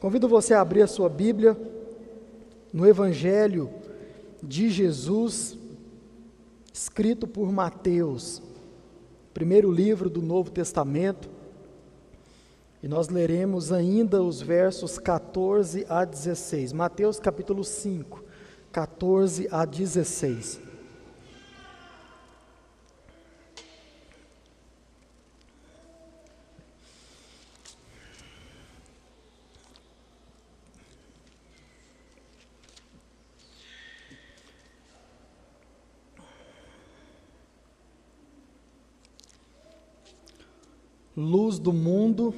Convido você a abrir a sua Bíblia no Evangelho de Jesus, escrito por Mateus, primeiro livro do Novo Testamento, e nós leremos ainda os versos 14 a 16. Mateus capítulo 5, 14 a 16. Luz do mundo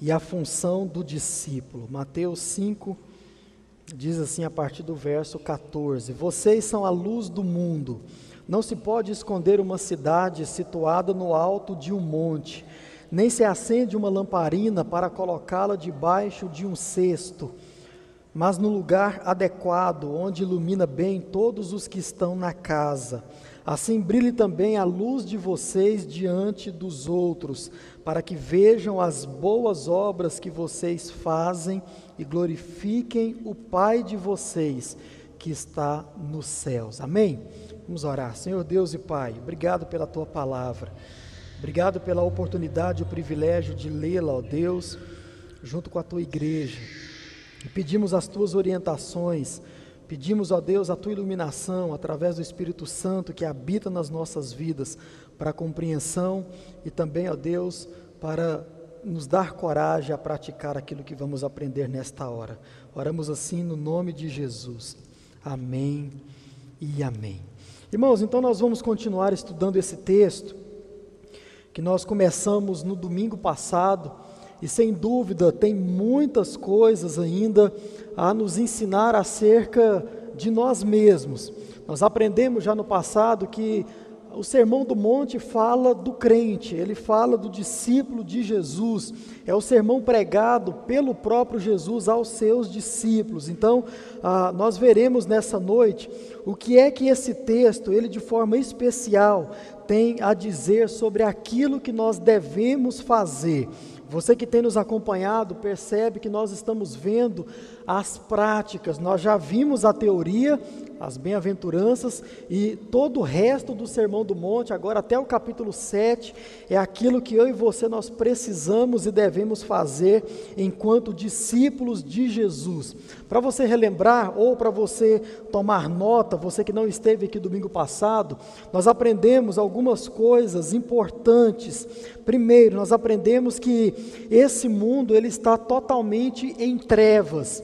e a função do discípulo. Mateus 5 diz assim a partir do verso 14: Vocês são a luz do mundo. Não se pode esconder uma cidade situada no alto de um monte, nem se acende uma lamparina para colocá-la debaixo de um cesto, mas no lugar adequado, onde ilumina bem todos os que estão na casa. Assim brilhe também a luz de vocês diante dos outros, para que vejam as boas obras que vocês fazem e glorifiquem o Pai de vocês que está nos céus. Amém? Vamos orar. Senhor Deus e Pai, obrigado pela tua palavra. Obrigado pela oportunidade e o privilégio de lê-la, ó Deus, junto com a tua igreja. E pedimos as tuas orientações Pedimos, ó Deus, a tua iluminação através do Espírito Santo que habita nas nossas vidas, para a compreensão e também, ó Deus, para nos dar coragem a praticar aquilo que vamos aprender nesta hora. Oramos assim no nome de Jesus. Amém e amém. Irmãos, então nós vamos continuar estudando esse texto que nós começamos no domingo passado e sem dúvida tem muitas coisas ainda a nos ensinar acerca de nós mesmos. Nós aprendemos já no passado que o Sermão do Monte fala do crente, ele fala do discípulo de Jesus. É o sermão pregado pelo próprio Jesus aos seus discípulos. Então, ah, nós veremos nessa noite o que é que esse texto, ele de forma especial, tem a dizer sobre aquilo que nós devemos fazer. Você que tem nos acompanhado percebe que nós estamos vendo as práticas, nós já vimos a teoria, as bem-aventuranças e todo o resto do Sermão do Monte, agora até o capítulo 7, é aquilo que eu e você nós precisamos e devemos fazer enquanto discípulos de Jesus. Para você relembrar ou para você tomar nota, você que não esteve aqui domingo passado, nós aprendemos algumas coisas importantes. Primeiro, nós aprendemos que esse mundo ele está totalmente em trevas.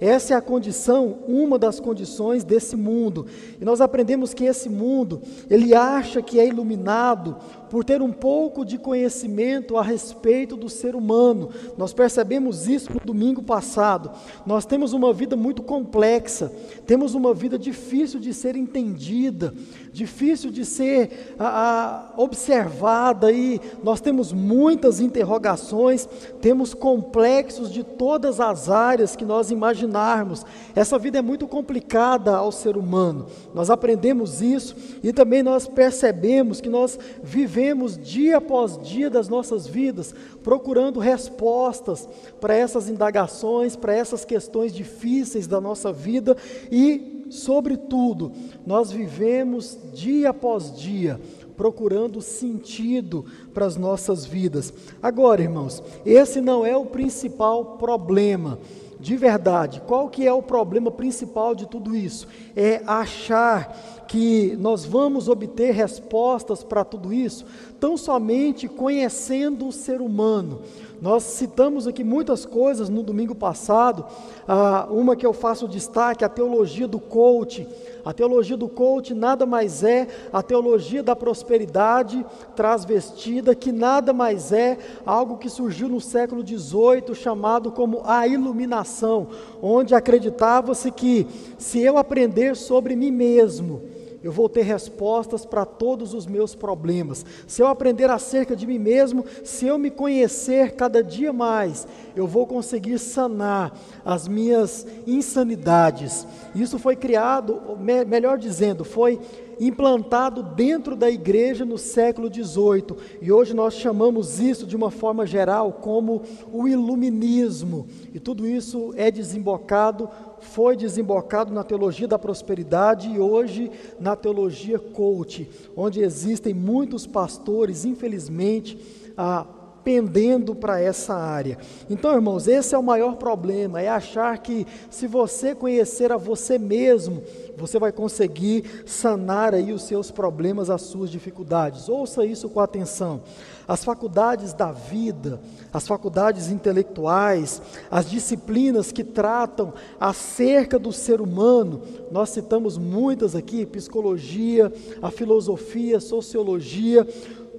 Essa é a condição, uma das condições desse mundo. E nós aprendemos que esse mundo, ele acha que é iluminado por ter um pouco de conhecimento a respeito do ser humano. Nós percebemos isso no domingo passado. Nós temos uma vida muito complexa, temos uma vida difícil de ser entendida, difícil de ser a, a, observada, e nós temos muitas interrogações, temos complexos de todas as áreas que nós imaginarmos. Essa vida é muito complicada ao ser humano. Nós aprendemos isso e também nós percebemos que nós vivemos dia após dia das nossas vidas procurando respostas para essas indagações, para essas questões difíceis da nossa vida e, sobretudo, nós vivemos dia após dia procurando sentido para as nossas vidas. Agora, irmãos, esse não é o principal problema de verdade, qual que é o problema principal de tudo isso? É achar que nós vamos obter respostas para tudo isso tão somente conhecendo o ser humano. Nós citamos aqui muitas coisas no domingo passado, ah, uma que eu faço destaque, a teologia do coach. A teologia do coach nada mais é a teologia da prosperidade transvestida, que nada mais é algo que surgiu no século XVIII, chamado como a iluminação, onde acreditava-se que se eu aprender sobre mim mesmo, eu vou ter respostas para todos os meus problemas. Se eu aprender acerca de mim mesmo, se eu me conhecer cada dia mais, eu vou conseguir sanar as minhas insanidades. Isso foi criado, melhor dizendo, foi implantado dentro da igreja no século XVIII. E hoje nós chamamos isso de uma forma geral como o iluminismo. E tudo isso é desembocado, foi desembocado na teologia da prosperidade e hoje na teologia coach, onde existem muitos pastores, infelizmente, a pendendo para essa área. Então, irmãos, esse é o maior problema, é achar que se você conhecer a você mesmo, você vai conseguir sanar aí os seus problemas, as suas dificuldades. Ouça isso com atenção. As faculdades da vida, as faculdades intelectuais, as disciplinas que tratam acerca do ser humano, nós citamos muitas aqui, psicologia, a filosofia, sociologia,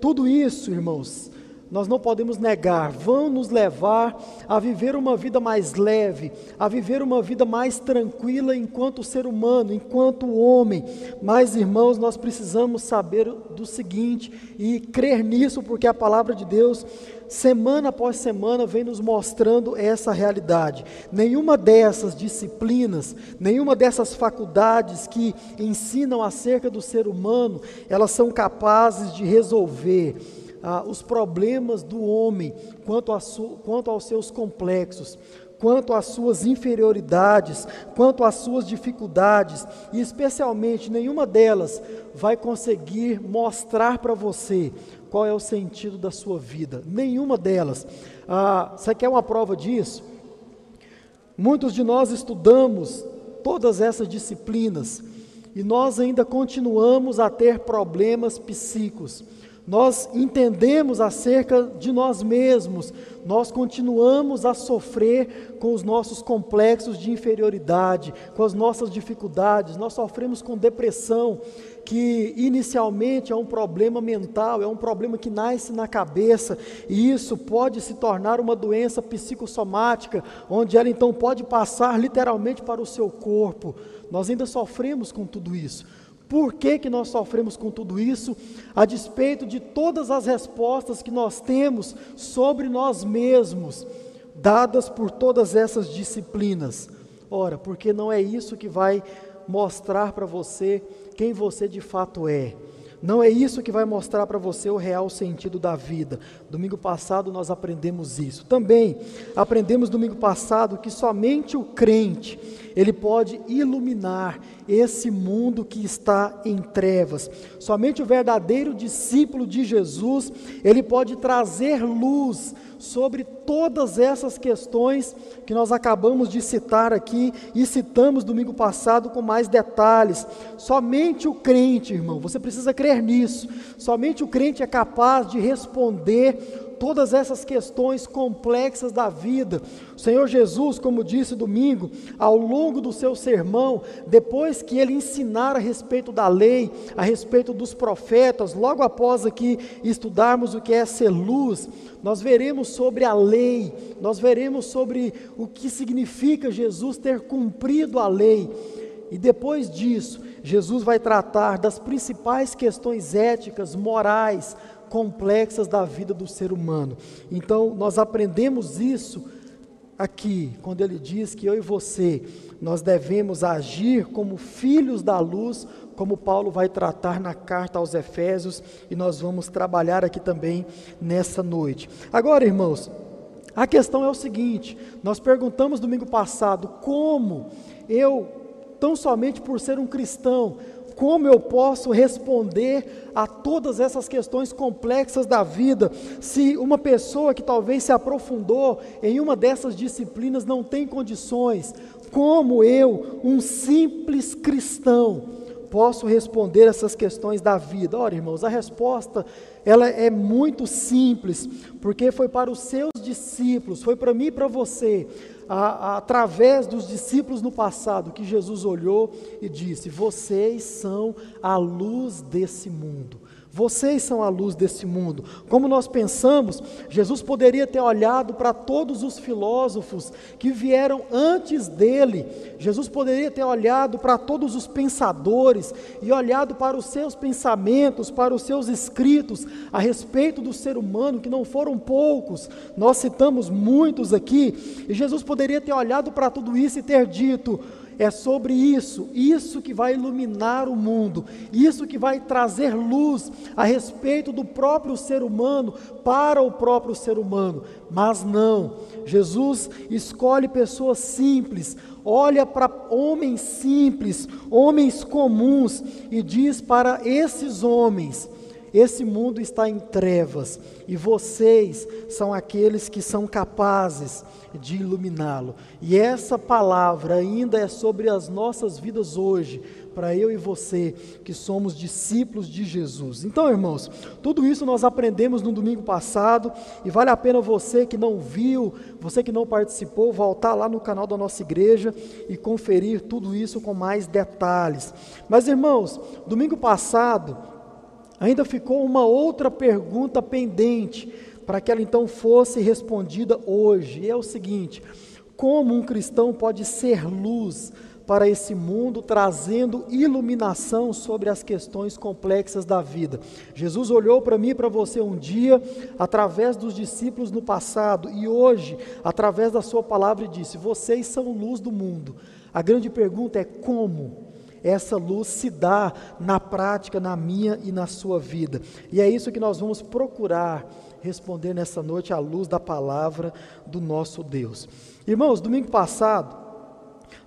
tudo isso, irmãos, nós não podemos negar, vão nos levar a viver uma vida mais leve, a viver uma vida mais tranquila enquanto ser humano, enquanto homem. Mas, irmãos, nós precisamos saber do seguinte e crer nisso, porque a palavra de Deus, semana após semana, vem nos mostrando essa realidade. Nenhuma dessas disciplinas, nenhuma dessas faculdades que ensinam acerca do ser humano, elas são capazes de resolver ah, os problemas do homem quanto, quanto aos seus complexos, quanto às suas inferioridades, quanto às suas dificuldades, e especialmente nenhuma delas vai conseguir mostrar para você qual é o sentido da sua vida. Nenhuma delas. Ah, você quer uma prova disso? Muitos de nós estudamos todas essas disciplinas e nós ainda continuamos a ter problemas psíquicos nós entendemos acerca de nós mesmos, nós continuamos a sofrer com os nossos complexos de inferioridade, com as nossas dificuldades, nós sofremos com depressão, que inicialmente é um problema mental, é um problema que nasce na cabeça, e isso pode se tornar uma doença psicossomática, onde ela então pode passar literalmente para o seu corpo. Nós ainda sofremos com tudo isso. Por que, que nós sofremos com tudo isso? A despeito de todas as respostas que nós temos sobre nós mesmos, dadas por todas essas disciplinas. Ora, porque não é isso que vai mostrar para você quem você de fato é. Não é isso que vai mostrar para você o real sentido da vida. Domingo passado nós aprendemos isso. Também aprendemos domingo passado que somente o crente ele pode iluminar esse mundo que está em trevas. Somente o verdadeiro discípulo de Jesus, ele pode trazer luz sobre todas essas questões que nós acabamos de citar aqui e citamos domingo passado com mais detalhes. Somente o crente, irmão, você precisa crer nisso. Somente o crente é capaz de responder todas essas questões complexas da vida. O Senhor Jesus, como disse domingo, ao longo do seu sermão, depois que ele ensinar a respeito da lei, a respeito dos profetas, logo após aqui estudarmos o que é ser luz, nós veremos sobre a lei, nós veremos sobre o que significa Jesus ter cumprido a lei. E depois disso, Jesus vai tratar das principais questões éticas, morais, complexas da vida do ser humano. Então, nós aprendemos isso aqui, quando ele diz que eu e você, nós devemos agir como filhos da luz, como Paulo vai tratar na carta aos Efésios, e nós vamos trabalhar aqui também nessa noite. Agora, irmãos, a questão é o seguinte: nós perguntamos domingo passado como eu, tão somente por ser um cristão, como eu posso responder a todas essas questões complexas da vida se uma pessoa que talvez se aprofundou em uma dessas disciplinas não tem condições? Como eu, um simples cristão, posso responder essas questões da vida? Ora, irmãos, a resposta ela é muito simples, porque foi para os seus discípulos, foi para mim e para você a, a, através dos discípulos no passado, que Jesus olhou e disse: Vocês são a luz desse mundo. Vocês são a luz desse mundo. Como nós pensamos, Jesus poderia ter olhado para todos os filósofos que vieram antes dele. Jesus poderia ter olhado para todos os pensadores e olhado para os seus pensamentos, para os seus escritos a respeito do ser humano, que não foram poucos. Nós citamos muitos aqui. E Jesus poderia ter olhado para tudo isso e ter dito: é sobre isso, isso que vai iluminar o mundo, isso que vai trazer luz a respeito do próprio ser humano para o próprio ser humano. Mas não, Jesus escolhe pessoas simples, olha para homens simples, homens comuns e diz para esses homens: esse mundo está em trevas e vocês são aqueles que são capazes de iluminá-lo. E essa palavra ainda é sobre as nossas vidas hoje, para eu e você que somos discípulos de Jesus. Então, irmãos, tudo isso nós aprendemos no domingo passado e vale a pena você que não viu, você que não participou, voltar lá no canal da nossa igreja e conferir tudo isso com mais detalhes. Mas, irmãos, domingo passado ainda ficou uma outra pergunta pendente para que ela então fosse respondida hoje. É o seguinte: como um cristão pode ser luz para esse mundo, trazendo iluminação sobre as questões complexas da vida? Jesus olhou para mim e para você um dia, através dos discípulos no passado, e hoje, através da Sua palavra, disse: Vocês são luz do mundo. A grande pergunta é como? essa luz se dá na prática, na minha e na sua vida. E é isso que nós vamos procurar responder nessa noite à luz da palavra do nosso Deus. Irmãos, domingo passado,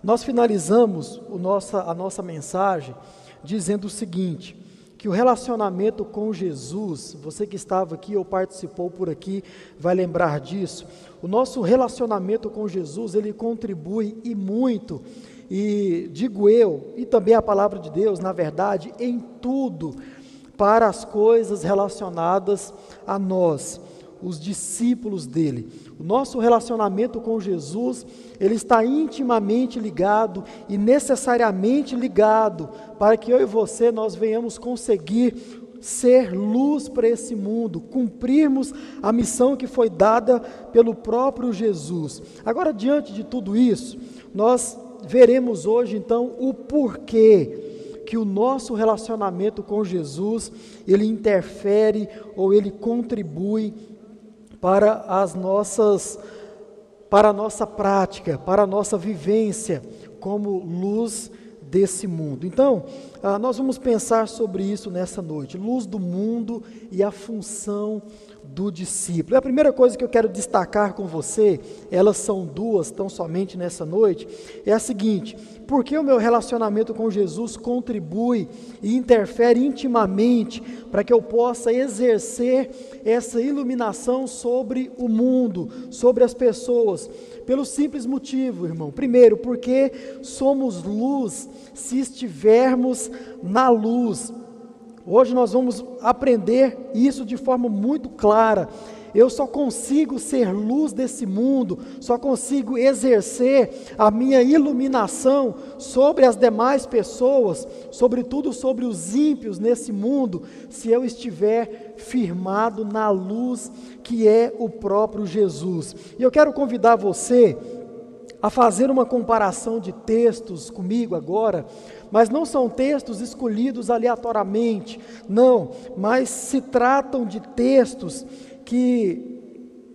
nós finalizamos nossa, a nossa mensagem dizendo o seguinte: que o relacionamento com Jesus, você que estava aqui ou participou por aqui, vai lembrar disso. O nosso relacionamento com Jesus, ele contribui e muito e digo eu, e também a palavra de Deus, na verdade, em tudo, para as coisas relacionadas a nós, os discípulos dele. O nosso relacionamento com Jesus, ele está intimamente ligado e necessariamente ligado para que eu e você nós venhamos conseguir ser luz para esse mundo, cumprirmos a missão que foi dada pelo próprio Jesus. Agora, diante de tudo isso, nós veremos hoje então o porquê que o nosso relacionamento com Jesus, ele interfere ou ele contribui para as nossas para a nossa prática, para a nossa vivência como luz desse mundo. Então, ah, nós vamos pensar sobre isso nessa noite, luz do mundo e a função do discípulo. A primeira coisa que eu quero destacar com você, elas são duas, tão somente nessa noite, é a seguinte: porque o meu relacionamento com Jesus contribui e interfere intimamente para que eu possa exercer essa iluminação sobre o mundo, sobre as pessoas, pelo simples motivo, irmão. Primeiro, porque somos luz se estivermos na luz. Hoje nós vamos aprender isso de forma muito clara. Eu só consigo ser luz desse mundo, só consigo exercer a minha iluminação sobre as demais pessoas, sobretudo sobre os ímpios nesse mundo, se eu estiver firmado na luz que é o próprio Jesus. E eu quero convidar você a fazer uma comparação de textos comigo agora, mas não são textos escolhidos aleatoriamente, não, mas se tratam de textos que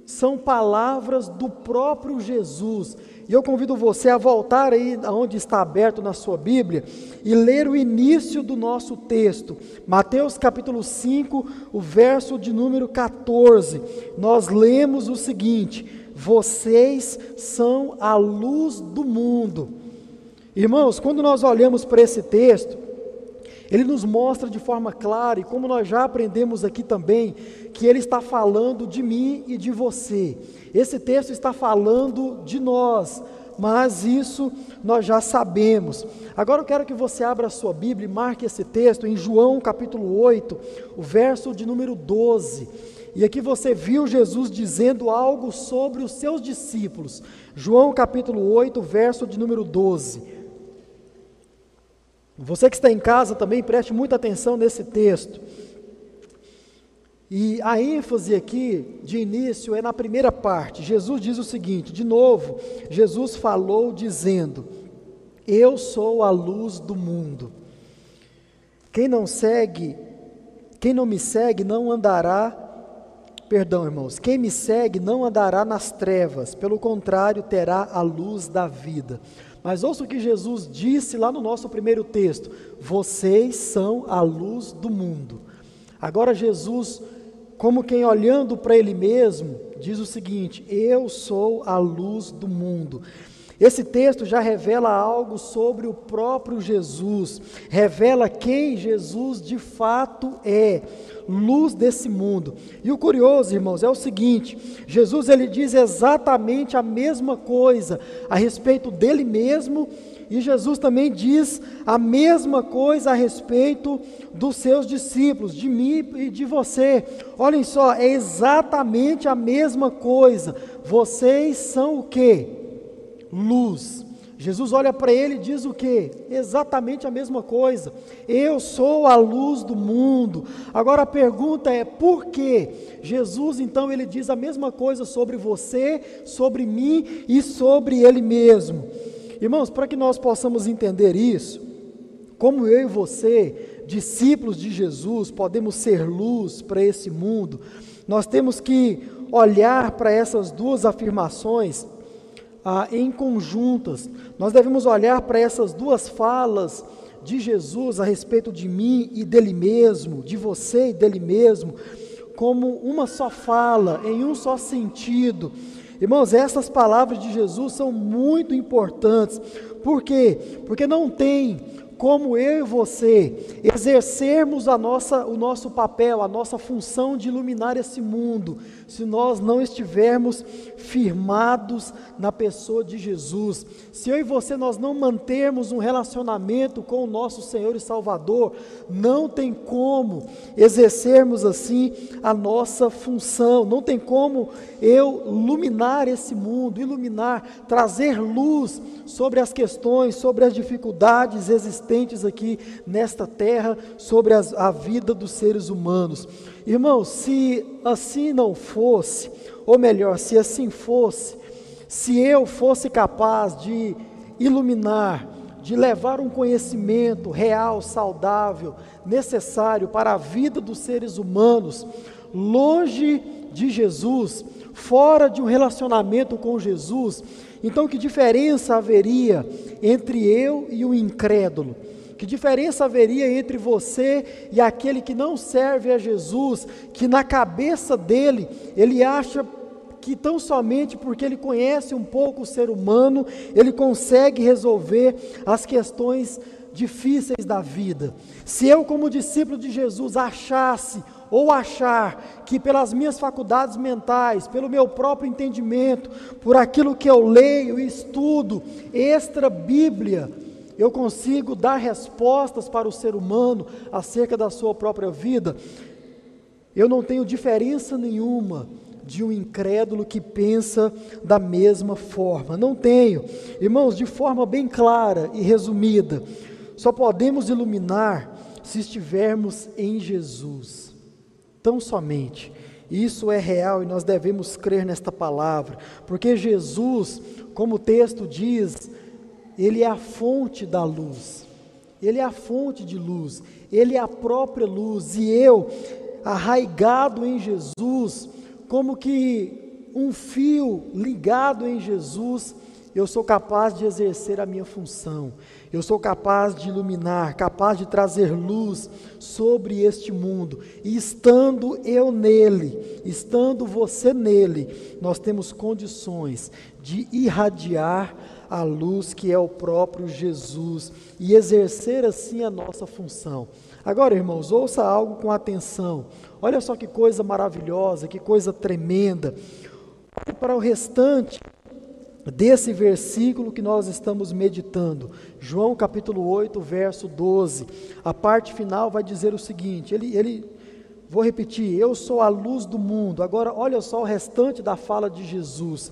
são palavras do próprio Jesus. E eu convido você a voltar aí onde está aberto na sua Bíblia e ler o início do nosso texto, Mateus capítulo 5, o verso de número 14. Nós lemos o seguinte: Vocês são a luz do mundo. Irmãos, quando nós olhamos para esse texto, ele nos mostra de forma clara, e como nós já aprendemos aqui também, que ele está falando de mim e de você. Esse texto está falando de nós, mas isso nós já sabemos. Agora eu quero que você abra a sua Bíblia e marque esse texto em João capítulo 8, o verso de número 12. E aqui você viu Jesus dizendo algo sobre os seus discípulos. João capítulo 8, verso de número 12. Você que está em casa também preste muita atenção nesse texto. E a ênfase aqui, de início, é na primeira parte. Jesus diz o seguinte: de novo, Jesus falou dizendo: Eu sou a luz do mundo. Quem não segue, quem não me segue, não andará Perdão, irmãos, quem me segue não andará nas trevas, pelo contrário, terá a luz da vida. Mas ouça o que Jesus disse lá no nosso primeiro texto: vocês são a luz do mundo. Agora, Jesus, como quem olhando para Ele mesmo, diz o seguinte: Eu sou a luz do mundo. Esse texto já revela algo sobre o próprio Jesus, revela quem Jesus de fato é, luz desse mundo. E o curioso, irmãos, é o seguinte: Jesus ele diz exatamente a mesma coisa a respeito dele mesmo, e Jesus também diz a mesma coisa a respeito dos seus discípulos, de mim e de você. Olhem só, é exatamente a mesma coisa. Vocês são o quê? Luz. Jesus olha para ele e diz o que? Exatamente a mesma coisa. Eu sou a luz do mundo. Agora a pergunta é: por que Jesus então ele diz a mesma coisa sobre você, sobre mim e sobre ele mesmo? Irmãos, para que nós possamos entender isso, como eu e você, discípulos de Jesus, podemos ser luz para esse mundo, nós temos que olhar para essas duas afirmações ah, em conjuntas. Nós devemos olhar para essas duas falas de Jesus a respeito de mim e dele mesmo, de você e dele mesmo, como uma só fala, em um só sentido. Irmãos, essas palavras de Jesus são muito importantes. Por quê? Porque não tem como eu e você exercermos a nossa, o nosso papel, a nossa função de iluminar esse mundo, se nós não estivermos firmados na pessoa de Jesus. Se eu e você nós não mantermos um relacionamento com o nosso Senhor e Salvador, não tem como exercermos assim a nossa função, não tem como eu iluminar esse mundo, iluminar, trazer luz sobre as questões, sobre as dificuldades existentes aqui nesta terra sobre as, a vida dos seres humanos. Irmãos, se assim não fosse, ou melhor, se assim fosse, se eu fosse capaz de iluminar, de levar um conhecimento real, saudável, necessário para a vida dos seres humanos, longe de Jesus, fora de um relacionamento com Jesus, então, que diferença haveria entre eu e o incrédulo? Que diferença haveria entre você e aquele que não serve a Jesus, que na cabeça dele ele acha que tão somente porque ele conhece um pouco o ser humano, ele consegue resolver as questões difíceis da vida. Se eu, como discípulo de Jesus, achasse ou achar que pelas minhas faculdades mentais, pelo meu próprio entendimento, por aquilo que eu leio e estudo, extra Bíblia, eu consigo dar respostas para o ser humano acerca da sua própria vida, eu não tenho diferença nenhuma de um incrédulo que pensa da mesma forma. Não tenho. Irmãos, de forma bem clara e resumida, só podemos iluminar se estivermos em Jesus tão somente. Isso é real e nós devemos crer nesta palavra, porque Jesus, como o texto diz, ele é a fonte da luz. Ele é a fonte de luz, ele é a própria luz, e eu, arraigado em Jesus, como que um fio ligado em Jesus, eu sou capaz de exercer a minha função, eu sou capaz de iluminar, capaz de trazer luz sobre este mundo, e estando eu nele, estando você nele, nós temos condições de irradiar a luz que é o próprio Jesus e exercer assim a nossa função. Agora, irmãos, ouça algo com atenção. Olha só que coisa maravilhosa, que coisa tremenda. Olhe para o restante desse versículo que nós estamos meditando, João capítulo 8, verso 12. A parte final vai dizer o seguinte: ele, ele, vou repetir, eu sou a luz do mundo. Agora, olha só o restante da fala de Jesus.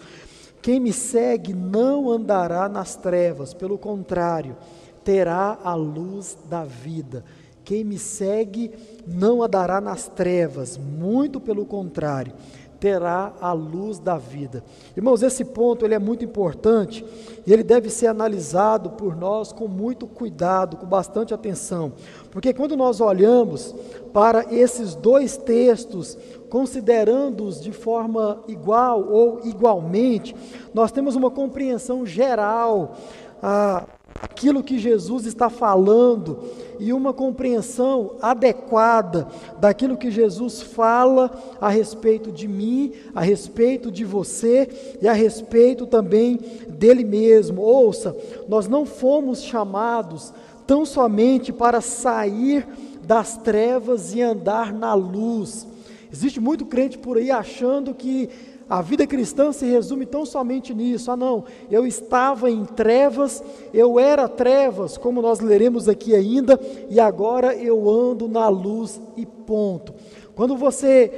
Quem me segue não andará nas trevas, pelo contrário, terá a luz da vida. Quem me segue não andará nas trevas, muito pelo contrário, terá a luz da vida. Irmãos, esse ponto ele é muito importante e ele deve ser analisado por nós com muito cuidado, com bastante atenção, porque quando nós olhamos para esses dois textos, considerando-os de forma igual ou igualmente, nós temos uma compreensão geral ah, aquilo que Jesus está falando e uma compreensão adequada daquilo que Jesus fala a respeito de mim, a respeito de você e a respeito também dele mesmo. Ouça, nós não fomos chamados tão somente para sair das trevas e andar na luz. Existe muito crente por aí achando que a vida cristã se resume tão somente nisso. Ah, não, eu estava em trevas, eu era trevas, como nós leremos aqui ainda, e agora eu ando na luz e ponto. Quando você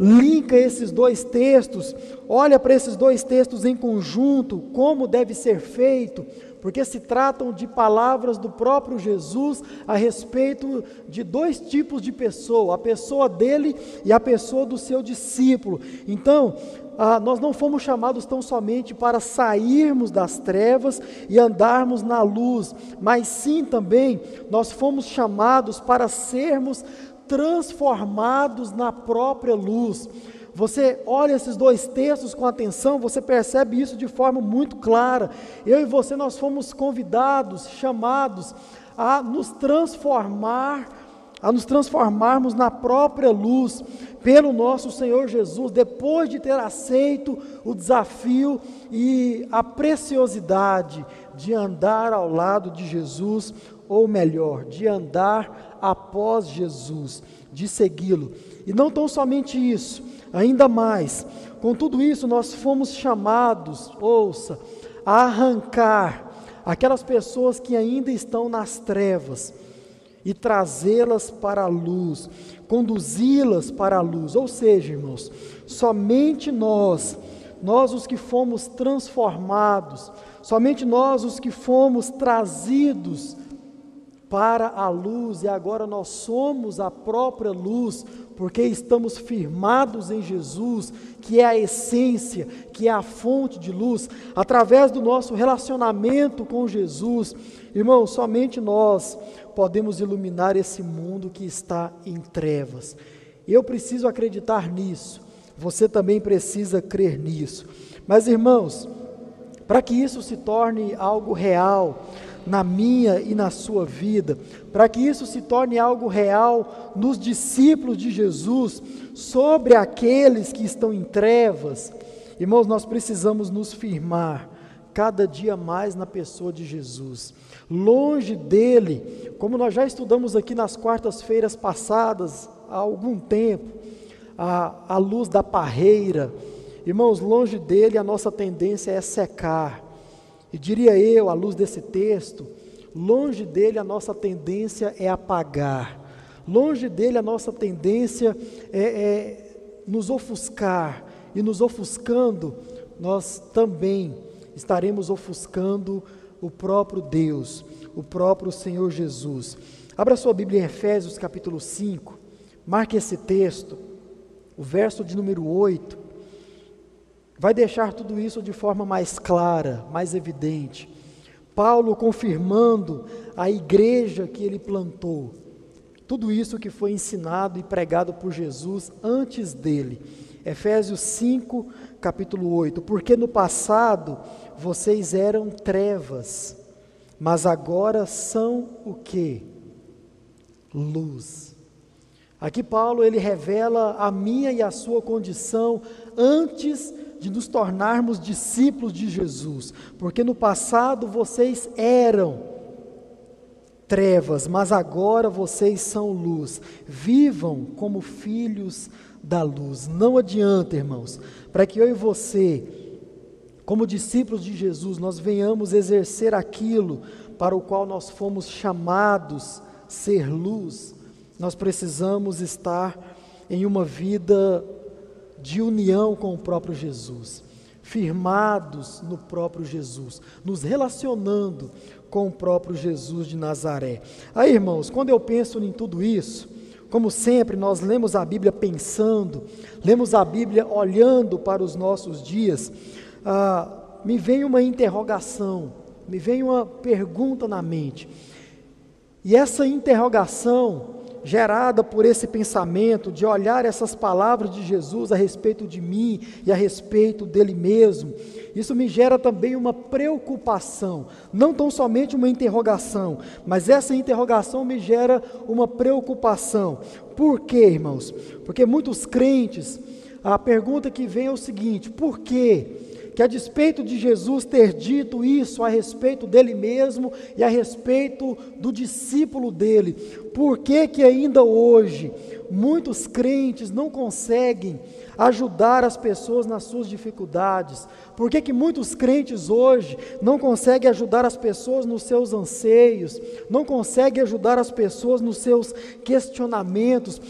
linka esses dois textos, olha para esses dois textos em conjunto, como deve ser feito, porque se tratam de palavras do próprio Jesus a respeito de dois tipos de pessoa, a pessoa dele e a pessoa do seu discípulo. Então, ah, nós não fomos chamados tão somente para sairmos das trevas e andarmos na luz, mas sim também nós fomos chamados para sermos transformados na própria luz. Você olha esses dois textos com atenção, você percebe isso de forma muito clara. Eu e você, nós fomos convidados, chamados a nos transformar a nos transformarmos na própria luz pelo nosso Senhor Jesus, depois de ter aceito o desafio e a preciosidade de andar ao lado de Jesus, ou melhor, de andar após Jesus, de segui-lo. E não tão somente isso, ainda mais, com tudo isso nós fomos chamados, ouça, a arrancar aquelas pessoas que ainda estão nas trevas e trazê-las para a luz, conduzi-las para a luz. Ou seja, irmãos, somente nós, nós os que fomos transformados, somente nós os que fomos trazidos para a luz e agora nós somos a própria luz, porque estamos firmados em Jesus, que é a essência, que é a fonte de luz, através do nosso relacionamento com Jesus. Irmão, somente nós podemos iluminar esse mundo que está em trevas. Eu preciso acreditar nisso, você também precisa crer nisso. Mas, irmãos, para que isso se torne algo real na minha e na sua vida, para que isso se torne algo real nos discípulos de Jesus, sobre aqueles que estão em trevas, irmãos, nós precisamos nos firmar cada dia mais na pessoa de Jesus longe dele, como nós já estudamos aqui nas quartas-feiras passadas, há algum tempo, a, a luz da parreira, irmãos, longe dele a nossa tendência é secar, e diria eu, à luz desse texto, longe dele a nossa tendência é apagar, longe dele a nossa tendência é, é nos ofuscar, e nos ofuscando, nós também estaremos ofuscando o próprio Deus, o próprio Senhor Jesus. Abra sua Bíblia em Efésios capítulo 5, marque esse texto, o verso de número 8, vai deixar tudo isso de forma mais clara, mais evidente. Paulo confirmando a igreja que ele plantou, tudo isso que foi ensinado e pregado por Jesus antes dele. Efésios 5, capítulo 8. Porque no passado vocês eram trevas, mas agora são o que? Luz. Aqui Paulo ele revela a minha e a sua condição antes de nos tornarmos discípulos de Jesus, porque no passado vocês eram trevas, mas agora vocês são luz. Vivam como filhos da luz. Não adianta, irmãos, para que eu e você como discípulos de Jesus, nós venhamos exercer aquilo para o qual nós fomos chamados ser luz, nós precisamos estar em uma vida de união com o próprio Jesus, firmados no próprio Jesus, nos relacionando com o próprio Jesus de Nazaré. Aí, irmãos, quando eu penso em tudo isso, como sempre, nós lemos a Bíblia pensando, lemos a Bíblia olhando para os nossos dias, ah, me vem uma interrogação, me vem uma pergunta na mente. E essa interrogação, gerada por esse pensamento de olhar essas palavras de Jesus a respeito de mim e a respeito dele mesmo, isso me gera também uma preocupação, não tão somente uma interrogação, mas essa interrogação me gera uma preocupação. Por quê, irmãos? Porque muitos crentes, a pergunta que vem é o seguinte: por quê? que a despeito de Jesus ter dito isso a respeito dele mesmo e a respeito do discípulo dele, por que que ainda hoje muitos crentes não conseguem ajudar as pessoas nas suas dificuldades? Por que que muitos crentes hoje não conseguem ajudar as pessoas nos seus anseios, não conseguem ajudar as pessoas nos seus questionamentos?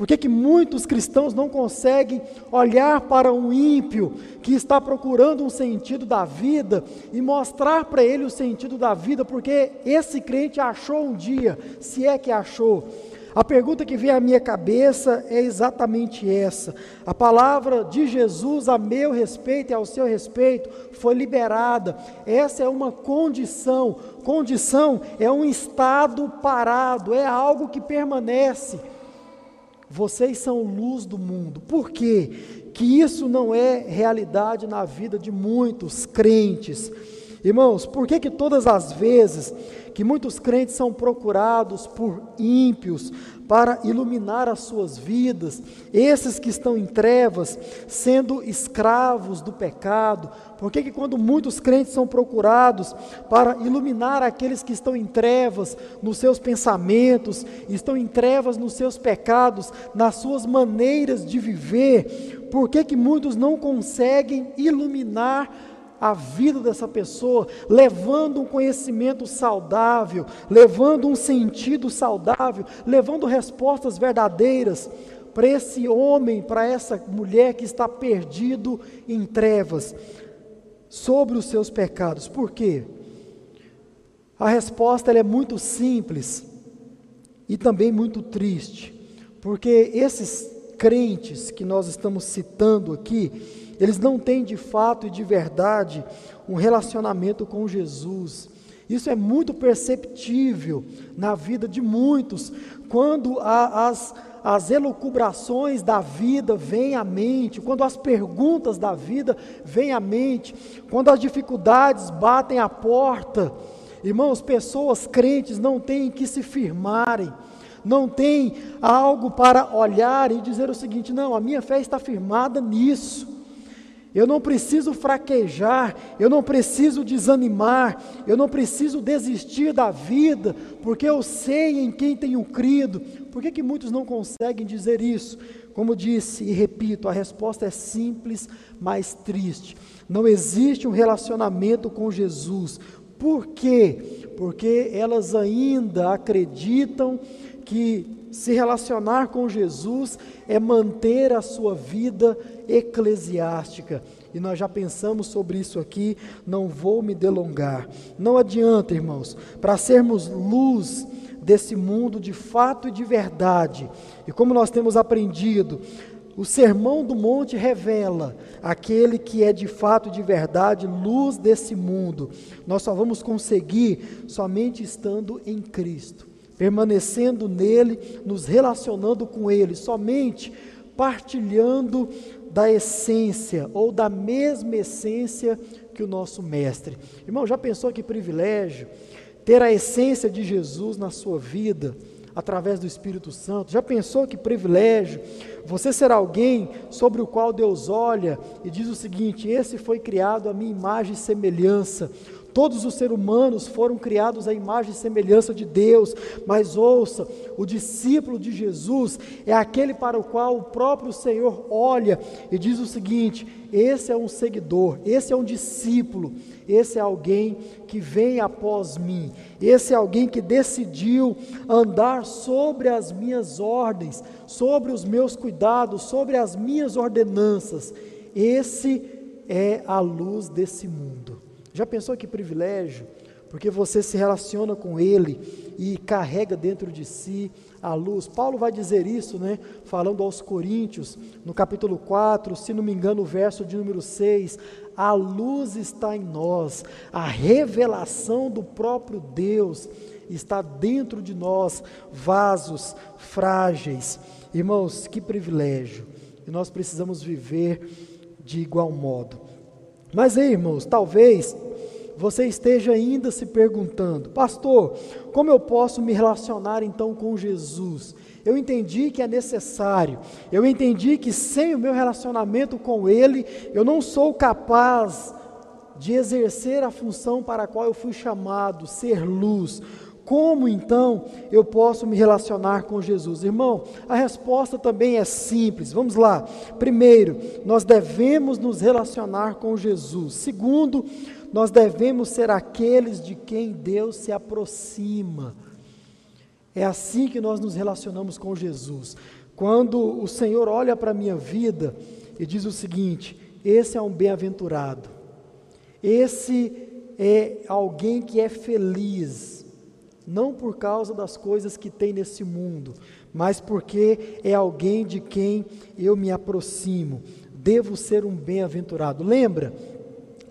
Por que, que muitos cristãos não conseguem olhar para um ímpio que está procurando um sentido da vida e mostrar para ele o sentido da vida? Porque esse crente achou um dia, se é que achou. A pergunta que vem à minha cabeça é exatamente essa. A palavra de Jesus a meu respeito e ao seu respeito foi liberada. Essa é uma condição. Condição é um estado parado, é algo que permanece. Vocês são luz do mundo. Por quê? Que isso não é realidade na vida de muitos crentes. Irmãos, por que que todas as vezes que muitos crentes são procurados por ímpios para iluminar as suas vidas, esses que estão em trevas, sendo escravos do pecado, por que, que quando muitos crentes são procurados para iluminar aqueles que estão em trevas nos seus pensamentos, estão em trevas nos seus pecados, nas suas maneiras de viver, por que, que muitos não conseguem iluminar a vida dessa pessoa, levando um conhecimento saudável, levando um sentido saudável, levando respostas verdadeiras para esse homem, para essa mulher que está perdido em trevas sobre os seus pecados. Por quê? A resposta é muito simples e também muito triste, porque esses crentes que nós estamos citando aqui, eles não têm de fato e de verdade um relacionamento com Jesus. Isso é muito perceptível na vida de muitos, quando a, as, as elucubrações da vida vêm à mente, quando as perguntas da vida vêm à mente, quando as dificuldades batem à porta. Irmãos, pessoas crentes não têm que se firmarem, não têm algo para olhar e dizer o seguinte: não, a minha fé está firmada nisso. Eu não preciso fraquejar, eu não preciso desanimar, eu não preciso desistir da vida, porque eu sei em quem tenho crido. Por que, que muitos não conseguem dizer isso? Como disse e repito, a resposta é simples, mas triste. Não existe um relacionamento com Jesus. Por quê? Porque elas ainda acreditam que se relacionar com Jesus é manter a sua vida eclesiástica. E nós já pensamos sobre isso aqui, não vou me delongar. Não adianta, irmãos, para sermos luz desse mundo de fato e de verdade. E como nós temos aprendido, o Sermão do Monte revela aquele que é de fato e de verdade luz desse mundo. Nós só vamos conseguir somente estando em Cristo permanecendo nele, nos relacionando com ele, somente partilhando da essência ou da mesma essência que o nosso mestre. Irmão, já pensou que privilégio ter a essência de Jesus na sua vida? através do Espírito Santo. Já pensou que privilégio você ser alguém sobre o qual Deus olha e diz o seguinte: esse foi criado a minha imagem e semelhança. Todos os seres humanos foram criados à imagem e semelhança de Deus, mas ouça, o discípulo de Jesus é aquele para o qual o próprio Senhor olha e diz o seguinte: esse é um seguidor, esse é um discípulo, esse é alguém que vem após mim, esse é alguém que decidiu andar sobre as minhas ordens, sobre os meus cuidados, sobre as minhas ordenanças. Esse é a luz desse mundo. Já pensou que privilégio porque você se relaciona com Ele e carrega dentro de si a luz. Paulo vai dizer isso, né, falando aos Coríntios, no capítulo 4, se não me engano, o verso de número 6. A luz está em nós, a revelação do próprio Deus está dentro de nós, vasos frágeis. Irmãos, que privilégio! E nós precisamos viver de igual modo. Mas aí, irmãos, talvez você esteja ainda se perguntando, pastor, como eu posso me relacionar então com Jesus? Eu entendi que é necessário, eu entendi que sem o meu relacionamento com Ele, eu não sou capaz de exercer a função para a qual eu fui chamado, ser luz. Como então eu posso me relacionar com Jesus? Irmão, a resposta também é simples. Vamos lá. Primeiro, nós devemos nos relacionar com Jesus. Segundo, nós devemos ser aqueles de quem Deus se aproxima. É assim que nós nos relacionamos com Jesus. Quando o Senhor olha para a minha vida e diz o seguinte: esse é um bem-aventurado, esse é alguém que é feliz, não por causa das coisas que tem nesse mundo, mas porque é alguém de quem eu me aproximo. Devo ser um bem-aventurado. Lembra?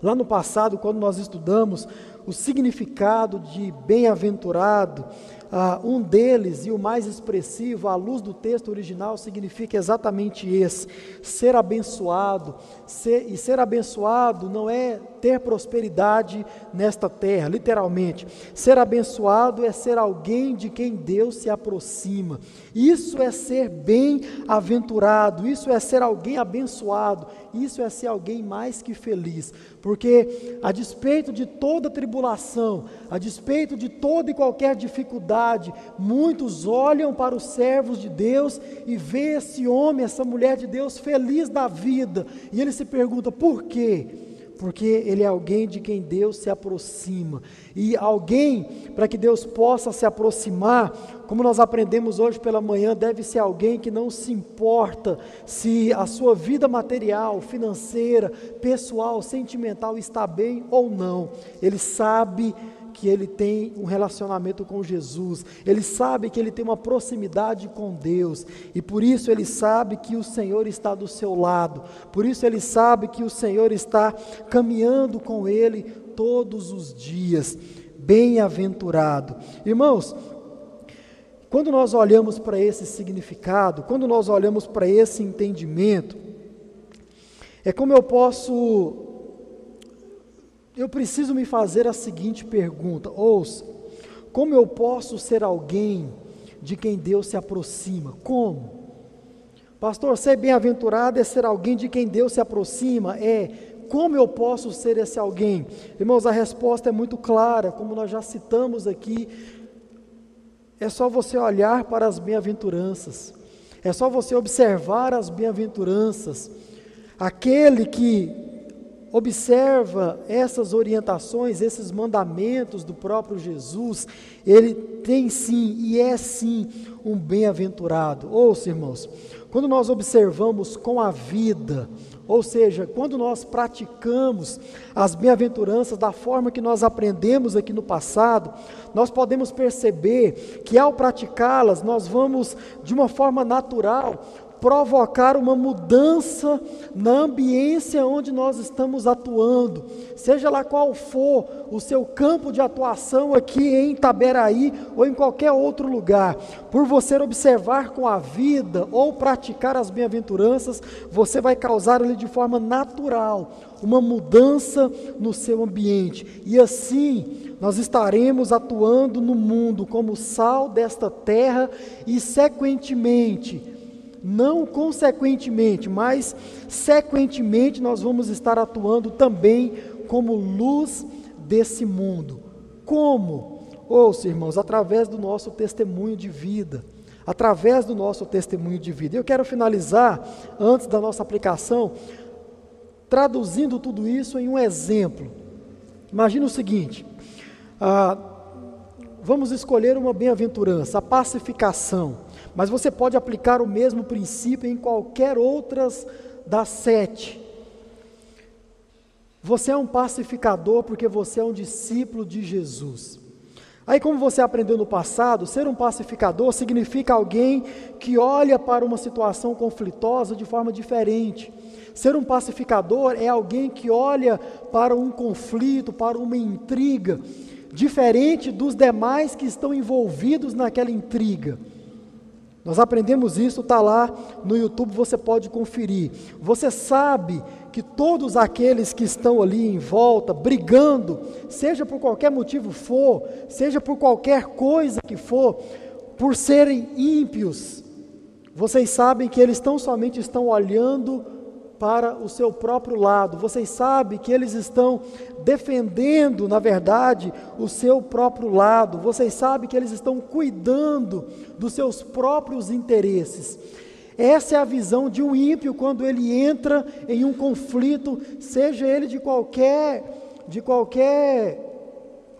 Lá no passado, quando nós estudamos o significado de bem-aventurado, ah, um deles, e o mais expressivo, à luz do texto original, significa exatamente esse: ser abençoado. Ser, e ser abençoado não é ter prosperidade nesta terra, literalmente. Ser abençoado é ser alguém de quem Deus se aproxima. Isso é ser bem-aventurado, isso é ser alguém abençoado, isso é ser alguém mais que feliz. Porque, a despeito de toda tribulação, a despeito de toda e qualquer dificuldade, muitos olham para os servos de Deus e vê esse homem, essa mulher de Deus feliz da vida, e ele se pergunta: por quê? Porque ele é alguém de quem Deus se aproxima. E alguém, para que Deus possa se aproximar, como nós aprendemos hoje pela manhã, deve ser alguém que não se importa se a sua vida material, financeira, pessoal, sentimental está bem ou não. Ele sabe que ele tem um relacionamento com Jesus, ele sabe que ele tem uma proximidade com Deus, e por isso ele sabe que o Senhor está do seu lado, por isso ele sabe que o Senhor está caminhando com ele todos os dias. Bem-aventurado. Irmãos, quando nós olhamos para esse significado, quando nós olhamos para esse entendimento, é como eu posso eu preciso me fazer a seguinte pergunta: ouça, como eu posso ser alguém de quem Deus se aproxima? Como? Pastor, ser bem-aventurado é ser alguém de quem Deus se aproxima? É. Como eu posso ser esse alguém? Irmãos, a resposta é muito clara, como nós já citamos aqui. É só você olhar para as bem-aventuranças, é só você observar as bem-aventuranças. Aquele que observa essas orientações, esses mandamentos do próprio Jesus, ele tem sim e é sim um bem-aventurado. Ouça, irmãos, quando nós observamos com a vida, ou seja, quando nós praticamos as bem-aventuranças da forma que nós aprendemos aqui no passado, nós podemos perceber que ao praticá-las, nós vamos, de uma forma natural, provocar uma mudança na ambiência onde nós estamos atuando, seja lá qual for o seu campo de atuação aqui em Itaberaí ou em qualquer outro lugar, por você observar com a vida ou praticar as bem-aventuranças, você vai causar ali de forma natural uma mudança no seu ambiente, e assim nós estaremos atuando no mundo como sal desta terra e, sequentemente, não consequentemente, mas sequentemente nós vamos estar atuando também como luz desse mundo. Como? Ouça, irmãos, através do nosso testemunho de vida. Através do nosso testemunho de vida. Eu quero finalizar, antes da nossa aplicação, traduzindo tudo isso em um exemplo. Imagina o seguinte: ah, vamos escolher uma bem-aventurança, a pacificação. Mas você pode aplicar o mesmo princípio em qualquer outras das sete. Você é um pacificador porque você é um discípulo de Jesus. Aí, como você aprendeu no passado, ser um pacificador significa alguém que olha para uma situação conflitosa de forma diferente. Ser um pacificador é alguém que olha para um conflito, para uma intriga, diferente dos demais que estão envolvidos naquela intriga. Nós aprendemos isso, está lá no YouTube, você pode conferir. Você sabe que todos aqueles que estão ali em volta, brigando, seja por qualquer motivo for, seja por qualquer coisa que for, por serem ímpios, vocês sabem que eles tão somente estão olhando para o seu próprio lado. Vocês sabem que eles estão defendendo, na verdade, o seu próprio lado. Vocês sabem que eles estão cuidando dos seus próprios interesses. Essa é a visão de um ímpio quando ele entra em um conflito, seja ele de qualquer de qualquer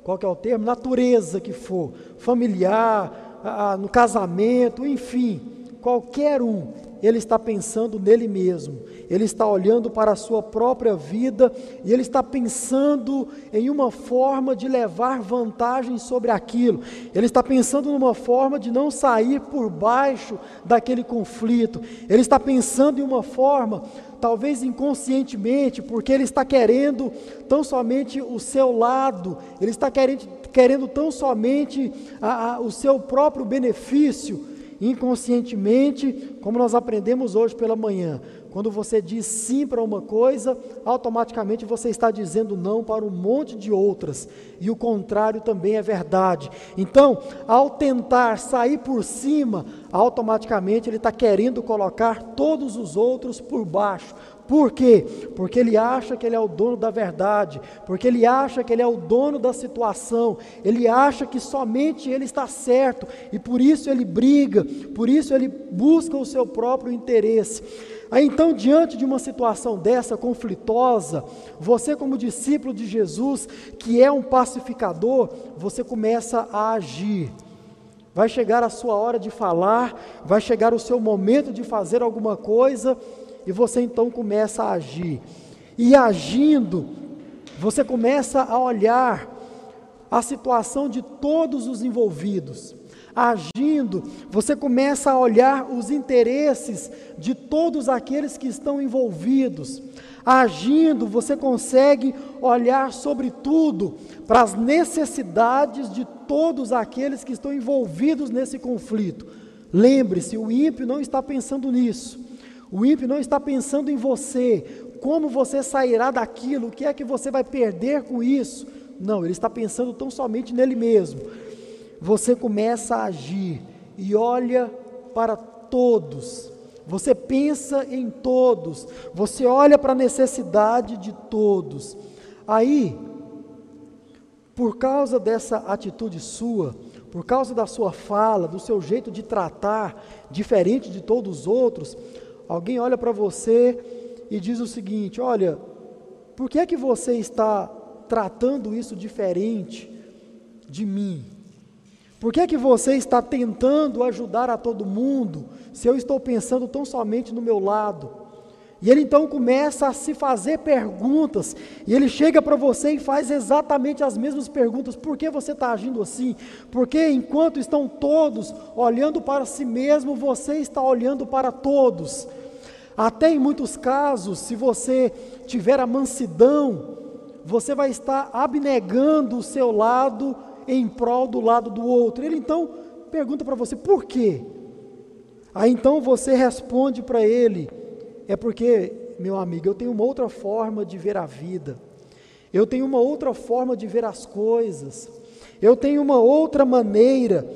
qual é o termo, natureza que for, familiar, no casamento, enfim, qualquer um ele está pensando nele mesmo, ele está olhando para a sua própria vida e ele está pensando em uma forma de levar vantagem sobre aquilo, ele está pensando numa forma de não sair por baixo daquele conflito, ele está pensando em uma forma, talvez inconscientemente, porque ele está querendo tão somente o seu lado, ele está querendo, querendo tão somente a, a, o seu próprio benefício inconscientemente, como nós aprendemos hoje pela manhã. Quando você diz sim para uma coisa, automaticamente você está dizendo não para um monte de outras, e o contrário também é verdade. Então, ao tentar sair por cima, automaticamente ele está querendo colocar todos os outros por baixo, por quê? Porque ele acha que ele é o dono da verdade, porque ele acha que ele é o dono da situação, ele acha que somente ele está certo e por isso ele briga, por isso ele busca o seu próprio interesse. Aí então, diante de uma situação dessa conflitosa, você, como discípulo de Jesus, que é um pacificador, você começa a agir. Vai chegar a sua hora de falar, vai chegar o seu momento de fazer alguma coisa, e você então começa a agir. E agindo, você começa a olhar a situação de todos os envolvidos. Agindo, você começa a olhar os interesses de todos aqueles que estão envolvidos. Agindo, você consegue olhar, sobretudo, para as necessidades de todos aqueles que estão envolvidos nesse conflito. Lembre-se, o ímpio não está pensando nisso. O ímpio não está pensando em você, como você sairá daquilo, o que é que você vai perder com isso. Não, ele está pensando tão somente nele mesmo. Você começa a agir e olha para todos. Você pensa em todos. Você olha para a necessidade de todos. Aí, por causa dessa atitude sua, por causa da sua fala, do seu jeito de tratar, diferente de todos os outros, Alguém olha para você e diz o seguinte: Olha, por que é que você está tratando isso diferente de mim? Por que é que você está tentando ajudar a todo mundo se eu estou pensando tão somente no meu lado? E ele então começa a se fazer perguntas, e ele chega para você e faz exatamente as mesmas perguntas: por que você está agindo assim? Porque enquanto estão todos olhando para si mesmo, você está olhando para todos. Até em muitos casos, se você tiver a mansidão, você vai estar abnegando o seu lado em prol do lado do outro. Ele então pergunta para você: por quê? Aí então você responde para ele: é porque, meu amigo, eu tenho uma outra forma de ver a vida, eu tenho uma outra forma de ver as coisas, eu tenho uma outra maneira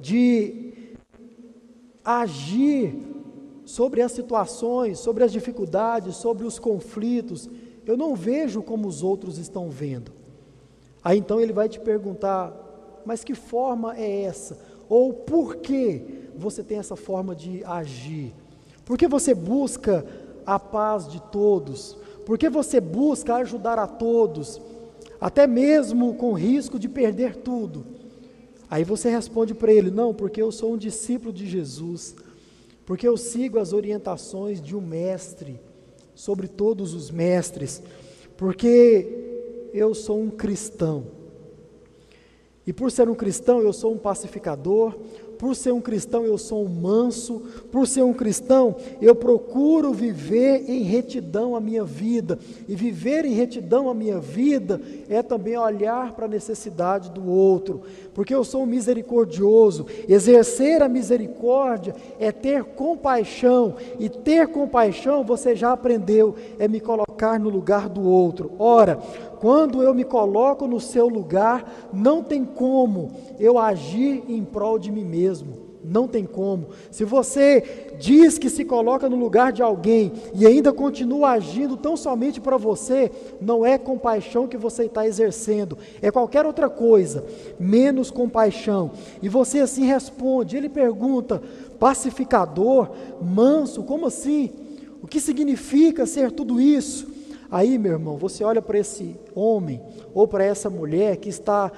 de agir sobre as situações, sobre as dificuldades, sobre os conflitos, eu não vejo como os outros estão vendo. Aí então ele vai te perguntar: mas que forma é essa? Ou por que você tem essa forma de agir? Por que você busca a paz de todos? Por que você busca ajudar a todos, até mesmo com risco de perder tudo? Aí você responde para ele: não, porque eu sou um discípulo de Jesus porque eu sigo as orientações de um mestre sobre todos os mestres, porque eu sou um cristão. E por ser um cristão, eu sou um pacificador, por ser um cristão, eu sou um manso, por ser um cristão, eu procuro viver em retidão a minha vida, e viver em retidão a minha vida é também olhar para a necessidade do outro, porque eu sou misericordioso. Exercer a misericórdia é ter compaixão, e ter compaixão, você já aprendeu, é me colocar no lugar do outro. Ora, quando eu me coloco no seu lugar, não tem como eu agir em prol de mim mesmo. Não tem como. Se você diz que se coloca no lugar de alguém e ainda continua agindo tão somente para você, não é compaixão que você está exercendo, é qualquer outra coisa, menos compaixão. E você assim responde. Ele pergunta: pacificador, manso, como assim? O que significa ser tudo isso? Aí, meu irmão, você olha para esse homem ou para essa mulher que está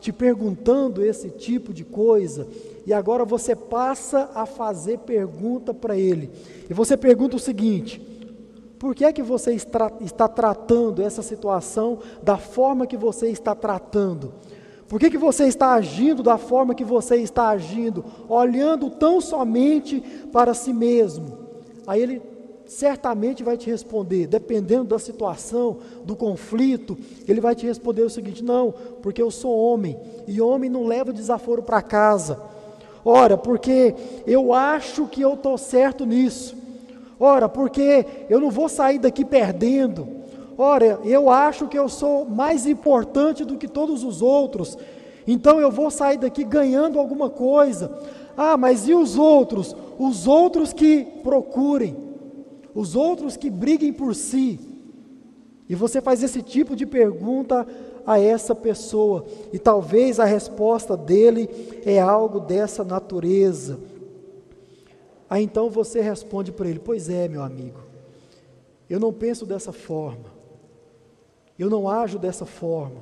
te perguntando esse tipo de coisa, e agora você passa a fazer pergunta para ele. E você pergunta o seguinte: por que é que você está, está tratando essa situação da forma que você está tratando? Por que, que você está agindo da forma que você está agindo, olhando tão somente para si mesmo? Aí ele certamente vai te responder, dependendo da situação, do conflito, ele vai te responder o seguinte: não, porque eu sou homem, e homem não leva desaforo para casa. Ora, porque eu acho que eu estou certo nisso. Ora, porque eu não vou sair daqui perdendo. Ora, eu acho que eu sou mais importante do que todos os outros. Então eu vou sair daqui ganhando alguma coisa. Ah, mas e os outros? Os outros que procurem os outros que briguem por si. E você faz esse tipo de pergunta a essa pessoa, e talvez a resposta dele é algo dessa natureza. Aí então você responde para ele: Pois é, meu amigo, eu não penso dessa forma, eu não ajo dessa forma,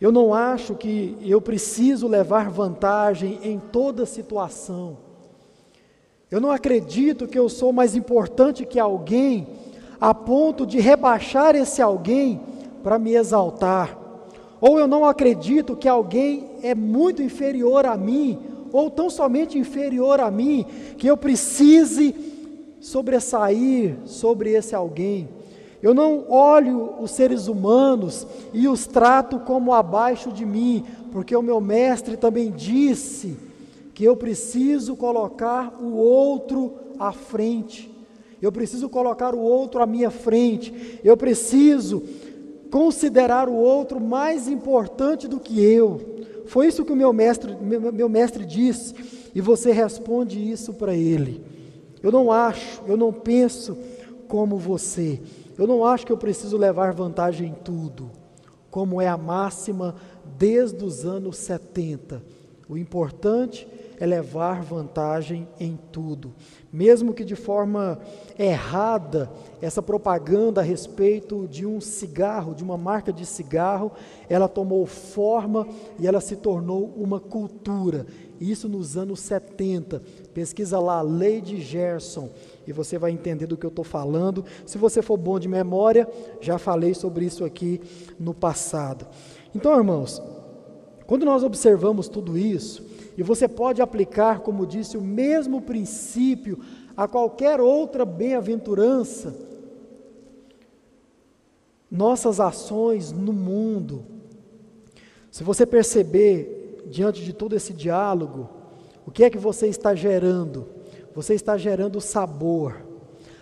eu não acho que eu preciso levar vantagem em toda situação. Eu não acredito que eu sou mais importante que alguém a ponto de rebaixar esse alguém para me exaltar. Ou eu não acredito que alguém é muito inferior a mim, ou tão somente inferior a mim, que eu precise sobressair sobre esse alguém. Eu não olho os seres humanos e os trato como abaixo de mim, porque o meu mestre também disse que eu preciso colocar o outro à frente, eu preciso colocar o outro à minha frente, eu preciso considerar o outro mais importante do que eu. Foi isso que o meu mestre, meu, mestre disse, e você responde isso para ele. Eu não acho, eu não penso como você. Eu não acho que eu preciso levar vantagem em tudo, como é a máxima desde os anos 70. O importante é levar vantagem em tudo. Mesmo que de forma errada, essa propaganda a respeito de um cigarro, de uma marca de cigarro, ela tomou forma e ela se tornou uma cultura. Isso nos anos 70. Pesquisa lá, Lei de Gerson, e você vai entender do que eu estou falando. Se você for bom de memória, já falei sobre isso aqui no passado. Então, irmãos, quando nós observamos tudo isso, e você pode aplicar, como disse, o mesmo princípio a qualquer outra bem-aventurança. Nossas ações no mundo. Se você perceber, diante de todo esse diálogo, o que é que você está gerando? Você está gerando sabor.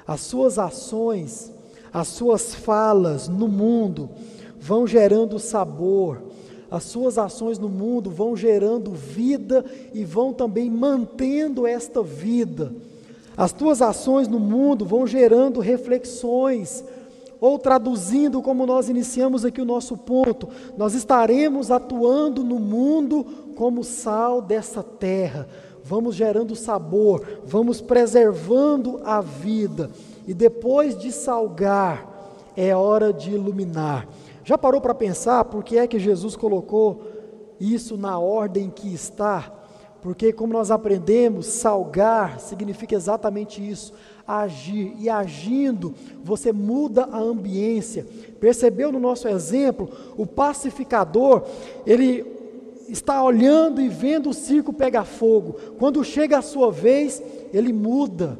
As suas ações, as suas falas no mundo vão gerando sabor as suas ações no mundo vão gerando vida e vão também mantendo esta vida. As tuas ações no mundo vão gerando reflexões, ou traduzindo como nós iniciamos aqui o nosso ponto, nós estaremos atuando no mundo como sal dessa terra. Vamos gerando sabor, vamos preservando a vida. E depois de salgar, é hora de iluminar. Já parou para pensar por que é que Jesus colocou isso na ordem que está? Porque, como nós aprendemos, salgar significa exatamente isso, agir. E agindo, você muda a ambiência. Percebeu no nosso exemplo? O pacificador, ele está olhando e vendo o circo pegar fogo. Quando chega a sua vez, ele muda.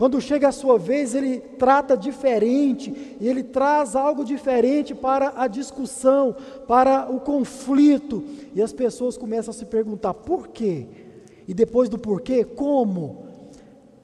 Quando chega a sua vez, ele trata diferente, ele traz algo diferente para a discussão, para o conflito. E as pessoas começam a se perguntar: por quê? E depois do porquê, como?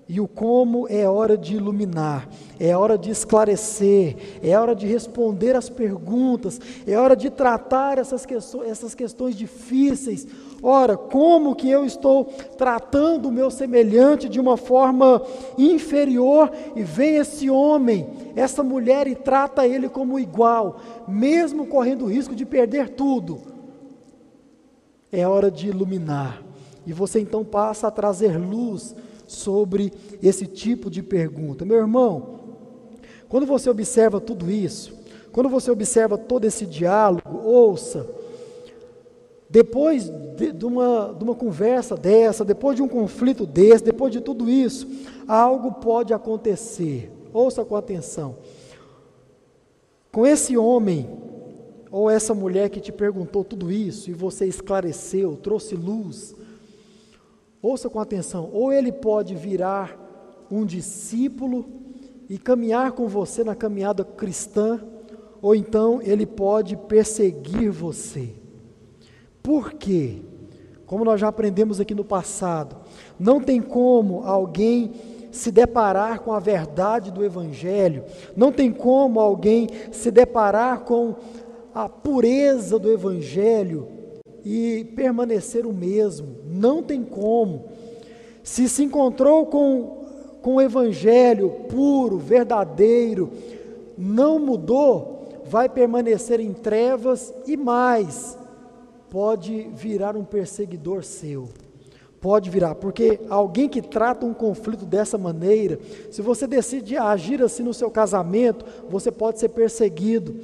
E o como é hora de iluminar, é hora de esclarecer, é hora de responder as perguntas, é hora de tratar essas questões, essas questões difíceis. Ora, como que eu estou tratando o meu semelhante de uma forma inferior e vem esse homem, essa mulher e trata ele como igual, mesmo correndo o risco de perder tudo? É hora de iluminar. E você então passa a trazer luz sobre esse tipo de pergunta. Meu irmão, quando você observa tudo isso, quando você observa todo esse diálogo, ouça, depois de, de, uma, de uma conversa dessa, depois de um conflito desse, depois de tudo isso, algo pode acontecer. Ouça com atenção. Com esse homem, ou essa mulher que te perguntou tudo isso, e você esclareceu, trouxe luz, Ouça com atenção: ou ele pode virar um discípulo e caminhar com você na caminhada cristã, ou então ele pode perseguir você. Por quê? Como nós já aprendemos aqui no passado, não tem como alguém se deparar com a verdade do Evangelho, não tem como alguém se deparar com a pureza do Evangelho e permanecer o mesmo. Não tem como. Se se encontrou com, com o Evangelho puro, verdadeiro, não mudou, vai permanecer em trevas e mais, pode virar um perseguidor seu. Pode virar, porque alguém que trata um conflito dessa maneira, se você decide agir assim no seu casamento, você pode ser perseguido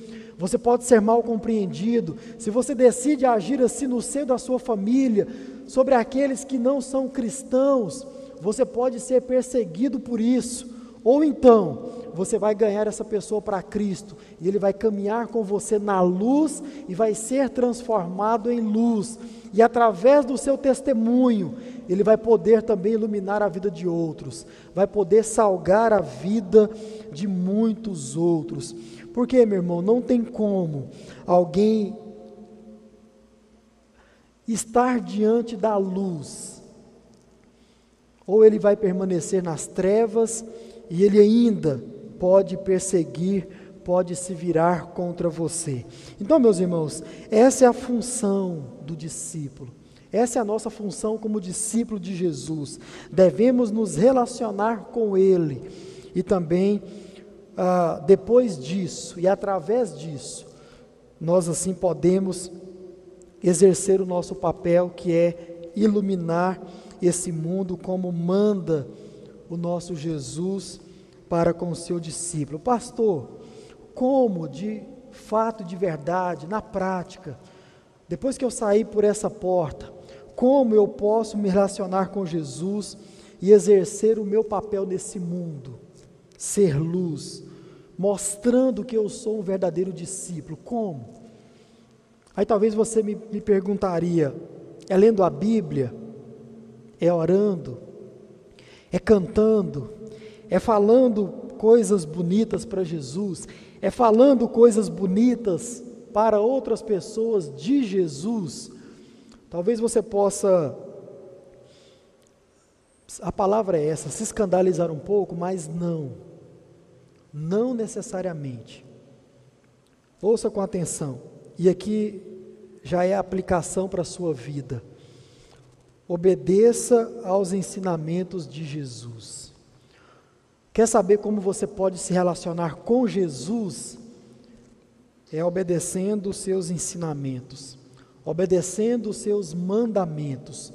você pode ser mal compreendido. Se você decide agir assim no seio da sua família, sobre aqueles que não são cristãos, você pode ser perseguido por isso. Ou então, você vai ganhar essa pessoa para Cristo e ele vai caminhar com você na luz e vai ser transformado em luz. E através do seu testemunho, ele vai poder também iluminar a vida de outros, vai poder salgar a vida de muitos outros. Porque, meu irmão, não tem como alguém estar diante da luz, ou ele vai permanecer nas trevas e ele ainda pode perseguir, pode se virar contra você. Então, meus irmãos, essa é a função do discípulo. Essa é a nossa função como discípulo de Jesus. Devemos nos relacionar com Ele e também ah, depois disso e através disso, nós assim podemos exercer o nosso papel que é iluminar esse mundo como manda o nosso Jesus para com o seu discípulo. Pastor, como de fato, de verdade, na prática, depois que eu sair por essa porta, como eu posso me relacionar com Jesus e exercer o meu papel nesse mundo? ser luz, mostrando que eu sou um verdadeiro discípulo. Como? Aí talvez você me, me perguntaria: é lendo a Bíblia? É orando? É cantando? É falando coisas bonitas para Jesus? É falando coisas bonitas para outras pessoas de Jesus? Talvez você possa a palavra é essa, se escandalizar um pouco, mas não. Não necessariamente. Ouça com atenção, e aqui já é a aplicação para a sua vida. Obedeça aos ensinamentos de Jesus. Quer saber como você pode se relacionar com Jesus? É obedecendo os seus ensinamentos, obedecendo os seus mandamentos.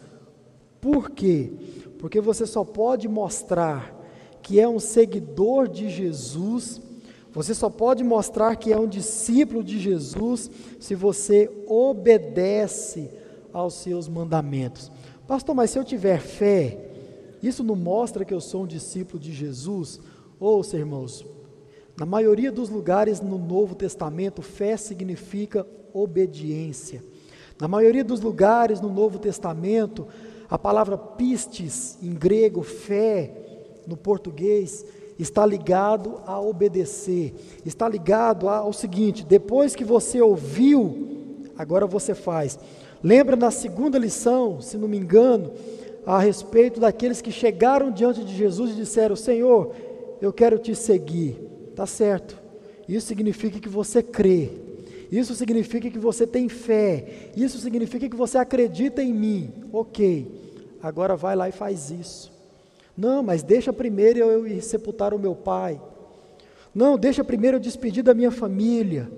Por quê? Porque você só pode mostrar que é um seguidor de Jesus, você só pode mostrar que é um discípulo de Jesus se você obedece aos seus mandamentos. Pastor, mas se eu tiver fé, isso não mostra que eu sou um discípulo de Jesus? Ouça, irmãos, na maioria dos lugares no Novo Testamento, fé significa obediência. Na maioria dos lugares no Novo Testamento, a palavra pistes, em grego, fé, no português, está ligado a obedecer, está ligado ao seguinte: depois que você ouviu, agora você faz. Lembra na segunda lição, se não me engano, a respeito daqueles que chegaram diante de Jesus e disseram: Senhor, eu quero te seguir. Tá certo. Isso significa que você crê. Isso significa que você tem fé. Isso significa que você acredita em mim. Ok. Agora vai lá e faz isso. Não, mas deixa primeiro eu ir sepultar o meu pai. Não, deixa primeiro eu despedir da minha família.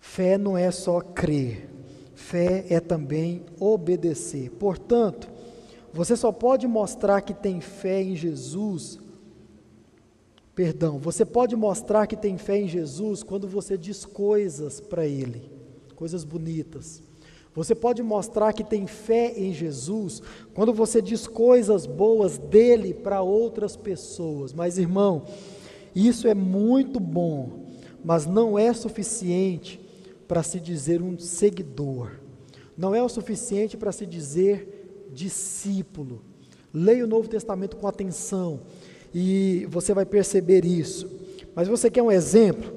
Fé não é só crer, fé é também obedecer. Portanto, você só pode mostrar que tem fé em Jesus. Perdão, você pode mostrar que tem fé em Jesus quando você diz coisas para Ele, coisas bonitas. Você pode mostrar que tem fé em Jesus quando você diz coisas boas dele para outras pessoas. Mas, irmão, isso é muito bom, mas não é suficiente para se dizer um seguidor. Não é o suficiente para se dizer discípulo. Leia o Novo Testamento com atenção e você vai perceber isso. Mas você quer um exemplo?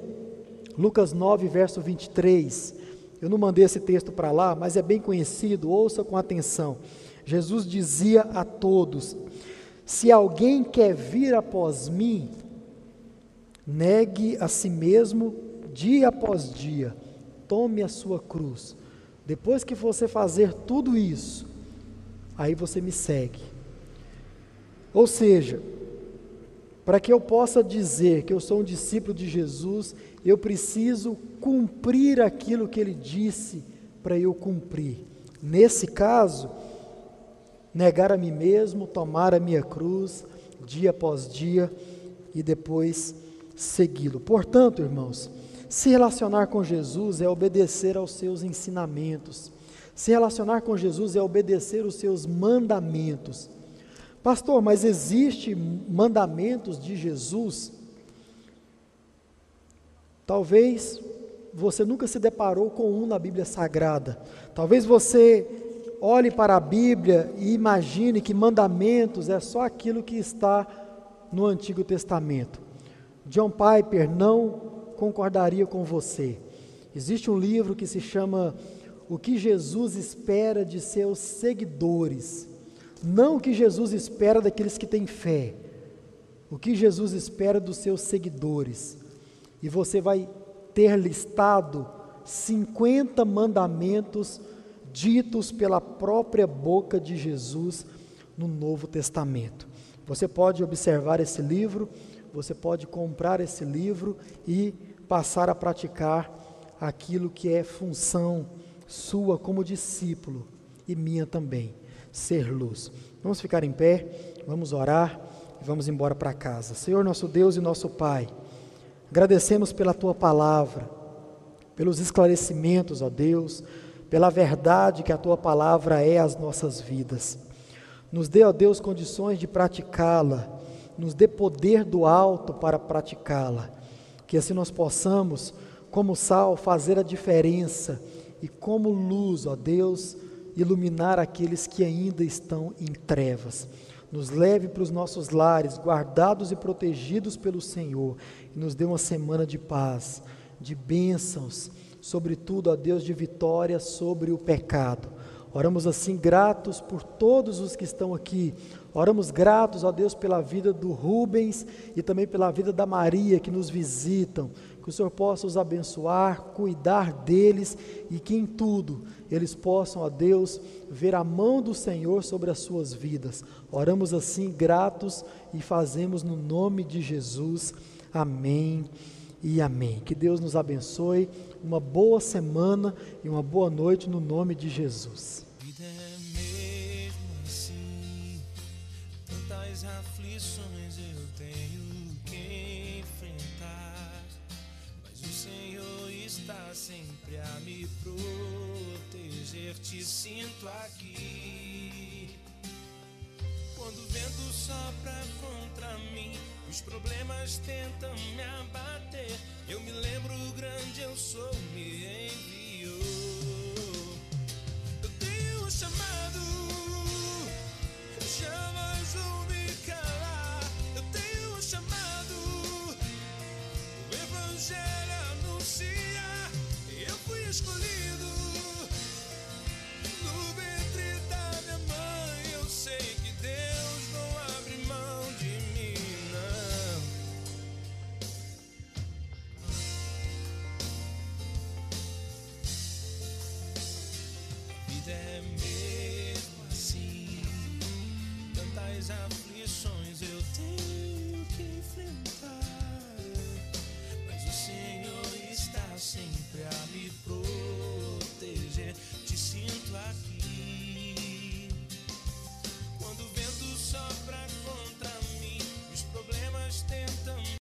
Lucas 9, verso 23. Eu não mandei esse texto para lá, mas é bem conhecido, ouça com atenção. Jesus dizia a todos: Se alguém quer vir após mim, negue a si mesmo dia após dia, tome a sua cruz. Depois que você fazer tudo isso, aí você me segue. Ou seja, para que eu possa dizer que eu sou um discípulo de Jesus, eu preciso cumprir aquilo que ele disse para eu cumprir. Nesse caso, negar a mim mesmo, tomar a minha cruz, dia após dia, e depois segui-lo. Portanto, irmãos, se relacionar com Jesus é obedecer aos seus ensinamentos. Se relacionar com Jesus é obedecer os seus mandamentos. Pastor, mas existe mandamentos de Jesus? Talvez você nunca se deparou com um na Bíblia Sagrada. Talvez você olhe para a Bíblia e imagine que mandamentos é só aquilo que está no Antigo Testamento. John Piper não concordaria com você. Existe um livro que se chama O que Jesus espera de seus seguidores. Não o que Jesus espera daqueles que têm fé, o que Jesus espera dos seus seguidores. E você vai ter listado 50 mandamentos ditos pela própria boca de Jesus no Novo Testamento. Você pode observar esse livro, você pode comprar esse livro e passar a praticar aquilo que é função sua como discípulo e minha também ser luz. Vamos ficar em pé, vamos orar e vamos embora para casa. Senhor, nosso Deus e nosso Pai, agradecemos pela tua palavra, pelos esclarecimentos, ó Deus, pela verdade que a tua palavra é às nossas vidas. Nos dê, ó Deus, condições de praticá-la, nos dê poder do alto para praticá-la, que assim nós possamos, como sal, fazer a diferença e como luz, ó Deus, iluminar aqueles que ainda estão em trevas. Nos leve para os nossos lares, guardados e protegidos pelo Senhor, e nos dê uma semana de paz, de bênçãos, sobretudo, a Deus, de vitória sobre o pecado. Oramos assim gratos por todos os que estão aqui. Oramos gratos, ó Deus, pela vida do Rubens e também pela vida da Maria que nos visitam. Que o Senhor possa os abençoar, cuidar deles e que em tudo eles possam, ó Deus, ver a mão do Senhor sobre as suas vidas. Oramos assim, gratos, e fazemos no nome de Jesus. Amém e amém. Que Deus nos abençoe. Uma boa semana e uma boa noite no nome de Jesus. Proteger te sinto aqui. Quando o vento sopra contra mim, os problemas tentam me abater. Eu me lembro grande, eu sou, me enviou. Eu tenho um chamado, jamais vou me calar. Eu tenho um chamado, o Evangelho escolhido no ventre da minha mãe. Eu sei que